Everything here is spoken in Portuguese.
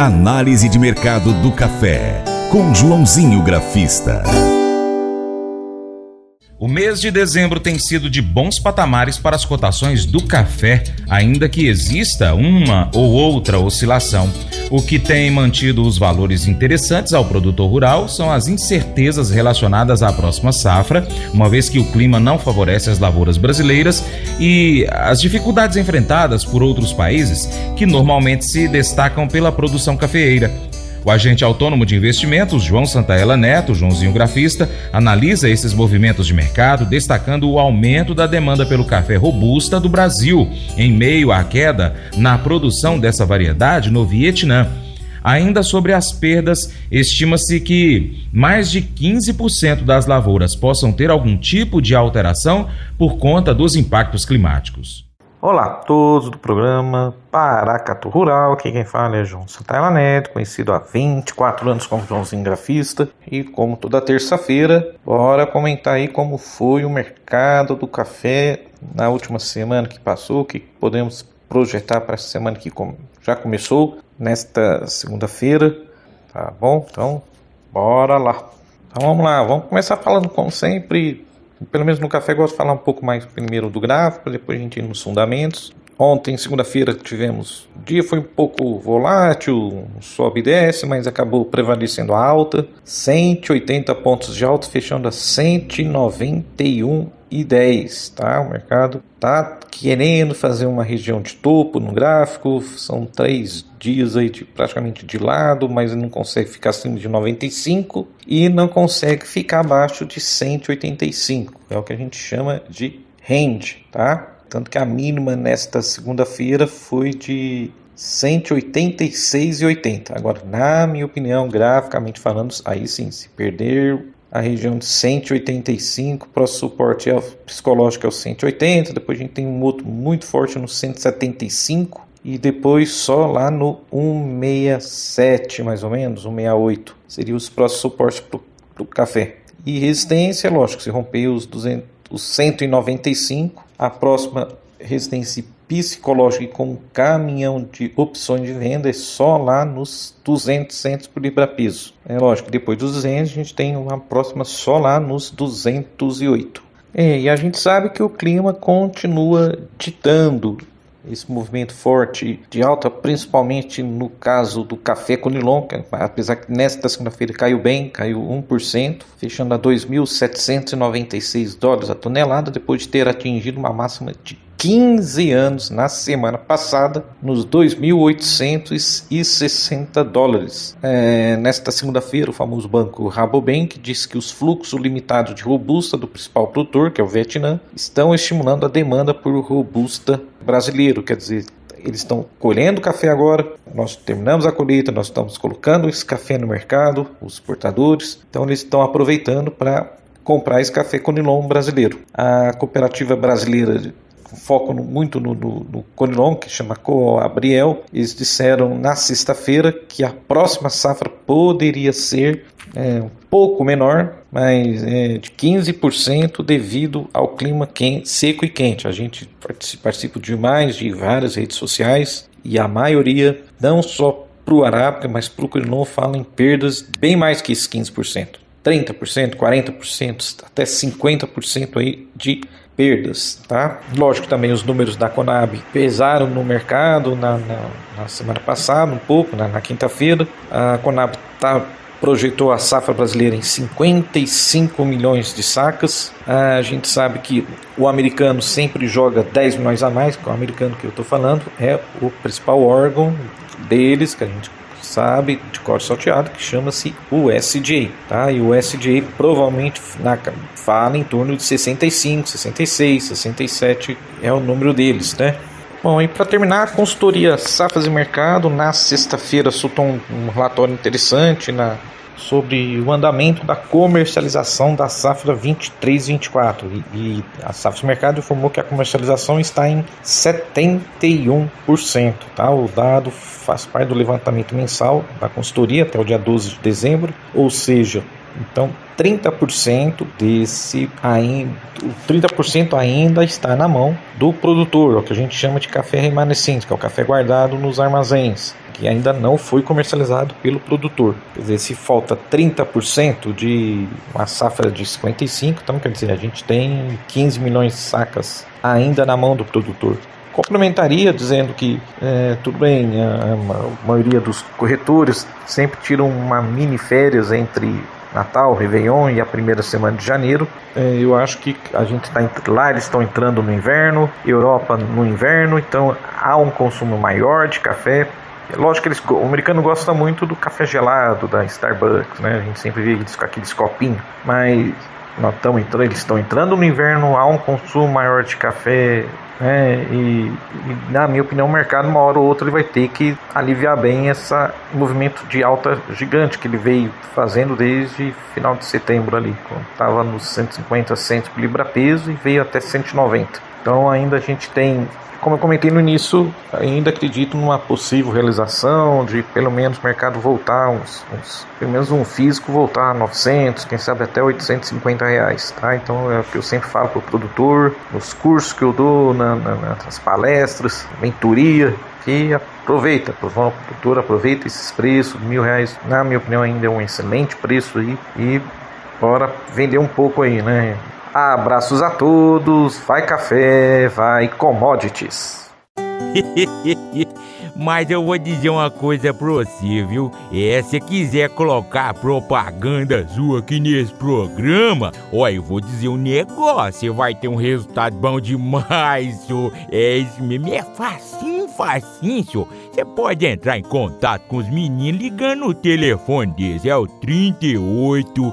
Análise de mercado do café, com Joãozinho Grafista. O mês de dezembro tem sido de bons patamares para as cotações do café, ainda que exista uma ou outra oscilação. O que tem mantido os valores interessantes ao produtor rural são as incertezas relacionadas à próxima safra, uma vez que o clima não favorece as lavouras brasileiras e as dificuldades enfrentadas por outros países que normalmente se destacam pela produção cafeeira. O agente autônomo de investimentos, João Santaella Neto, Joãozinho Grafista, analisa esses movimentos de mercado, destacando o aumento da demanda pelo café robusta do Brasil, em meio à queda na produção dessa variedade no Vietnã. Ainda sobre as perdas, estima-se que mais de 15% das lavouras possam ter algum tipo de alteração por conta dos impactos climáticos. Olá a todos do programa Paracatu Rural, aqui quem fala é João Santana Neto, conhecido há 24 anos como Joãozinho Grafista e como toda terça-feira, bora comentar aí como foi o mercado do café na última semana que passou, o que podemos projetar para essa semana que já começou, nesta segunda-feira, tá bom? Então, bora lá. Então vamos lá, vamos começar falando como sempre pelo menos no café, gosto de falar um pouco mais primeiro do gráfico, depois a gente ir nos fundamentos. Ontem, segunda-feira, tivemos. O dia foi um pouco volátil, sobe e desce, mas acabou prevalecendo a alta. 180 pontos de alta, fechando a 191,10. Tá? O mercado tá querendo fazer uma região de topo no gráfico. São três dias aí de, praticamente de lado, mas não consegue ficar acima de 95 e não consegue ficar abaixo de 185. É o que a gente chama de range, tá? Tanto que a mínima nesta segunda-feira foi de 186,80. Agora, na minha opinião, graficamente falando, aí sim, se perder a região de 185 para suporte psicológico é o 180, depois a gente tem um outro muito forte no 175 e depois só lá no 167 mais ou menos, 168 seria os próximos suportes para o café. E resistência, lógico, se romper os, 200, os 195 a próxima residência psicológica com caminhão de opções de venda é só lá nos 200 centos por libra piso. É lógico, depois dos 200 a gente tem uma próxima só lá nos 208. É, e a gente sabe que o clima continua ditando esse movimento forte de alta, principalmente no caso do café Conilon, que, apesar que nesta segunda-feira caiu bem, caiu 1%, fechando a 2.796 dólares a tonelada, depois de ter atingido uma máxima de 15 anos na semana passada, nos 2.860 dólares. É, nesta segunda-feira, o famoso banco Rabobank disse que os fluxos limitados de robusta do principal produtor, que é o Vietnã, estão estimulando a demanda por robusta brasileiro, quer dizer, eles estão colhendo café agora, nós terminamos a colheita, nós estamos colocando esse café no mercado, os exportadores, então eles estão aproveitando para comprar esse café Conilon brasileiro. A cooperativa brasileira foco no, muito no, no, no Conilon, que chama Coabriel, eles disseram na sexta-feira que a próxima safra poderia ser é, um pouco menor, mas é, de 15% devido ao clima quente, seco e quente. A gente participa demais de várias redes sociais e a maioria, não só para o Arábica, mas para o Conilon, fala em perdas bem mais que esses 15%. 30%, 40%, até 50% aí de perdas, tá? Lógico também os números da Conab pesaram no mercado na, na, na semana passada, um pouco, na, na quinta-feira. A Conab tá, projetou a safra brasileira em 55 milhões de sacas. A gente sabe que o americano sempre joga 10 milhões a mais, que é o americano que eu estou falando é o principal órgão deles, que a gente sabe de corte salteado que chama-se USDA, tá? E o USDA provavelmente na, fala em torno de 65, 66, 67 é o número deles, né? Bom, e para terminar, a consultoria Safras e Mercado, na sexta-feira soltou um, um relatório interessante na sobre o andamento da comercialização da safra 23-24 e, e a safra mercado informou que a comercialização está em 71%. Tá? O dado faz parte do levantamento mensal da consultoria até o dia 12 de dezembro, ou seja, Então, 30% desse ainda, 30% ainda está na mão do produtor, o que a gente chama de café remanescente, que é o café guardado nos armazéns, que ainda não foi comercializado pelo produtor. Quer dizer, se falta 30% de uma safra de 55, então quer dizer, a gente tem 15 milhões de sacas ainda na mão do produtor. Complementaria dizendo que é, tudo bem, a, a maioria dos corretores sempre tiram uma mini férias entre Natal, Réveillon e a primeira semana de janeiro. É, eu acho que a gente está lá, eles estão entrando no inverno, Europa no inverno, então há um consumo maior de café. É lógico que eles, o americano gosta muito do café gelado da Starbucks, né? A gente sempre vê com aqueles copinhos, mas nós estamos entrando, eles estão entrando no inverno, há um consumo maior de café né? E, e, na minha opinião, o mercado, uma hora ou outra, ele vai ter que aliviar bem esse movimento de alta gigante que ele veio fazendo desde final de setembro ali, quando estava nos 150 centos por libra peso e veio até 190. Então ainda a gente tem como eu comentei no início, ainda acredito numa possível realização de pelo menos o mercado voltar uns, uns, pelo menos um físico voltar a 900, quem sabe até 850 reais, tá? Então é o que eu sempre falo para o produtor, nos cursos que eu dou, na, na, nas palestras, mentoria, que aproveita, o produtor aproveita esses preços, mil reais, na minha opinião ainda é um excelente preço aí e bora vender um pouco aí, né? Abraços a todos, vai café, vai commodities. Mas eu vou dizer uma coisa pra você, viu? É, se quiser colocar propaganda sua aqui nesse programa, ó, eu vou dizer um negócio, você vai ter um resultado bom demais, senhor. É isso mesmo, é facinho, facinho, senhor. Você pode entrar em contato com os meninos ligando o telefone deles. É o 38,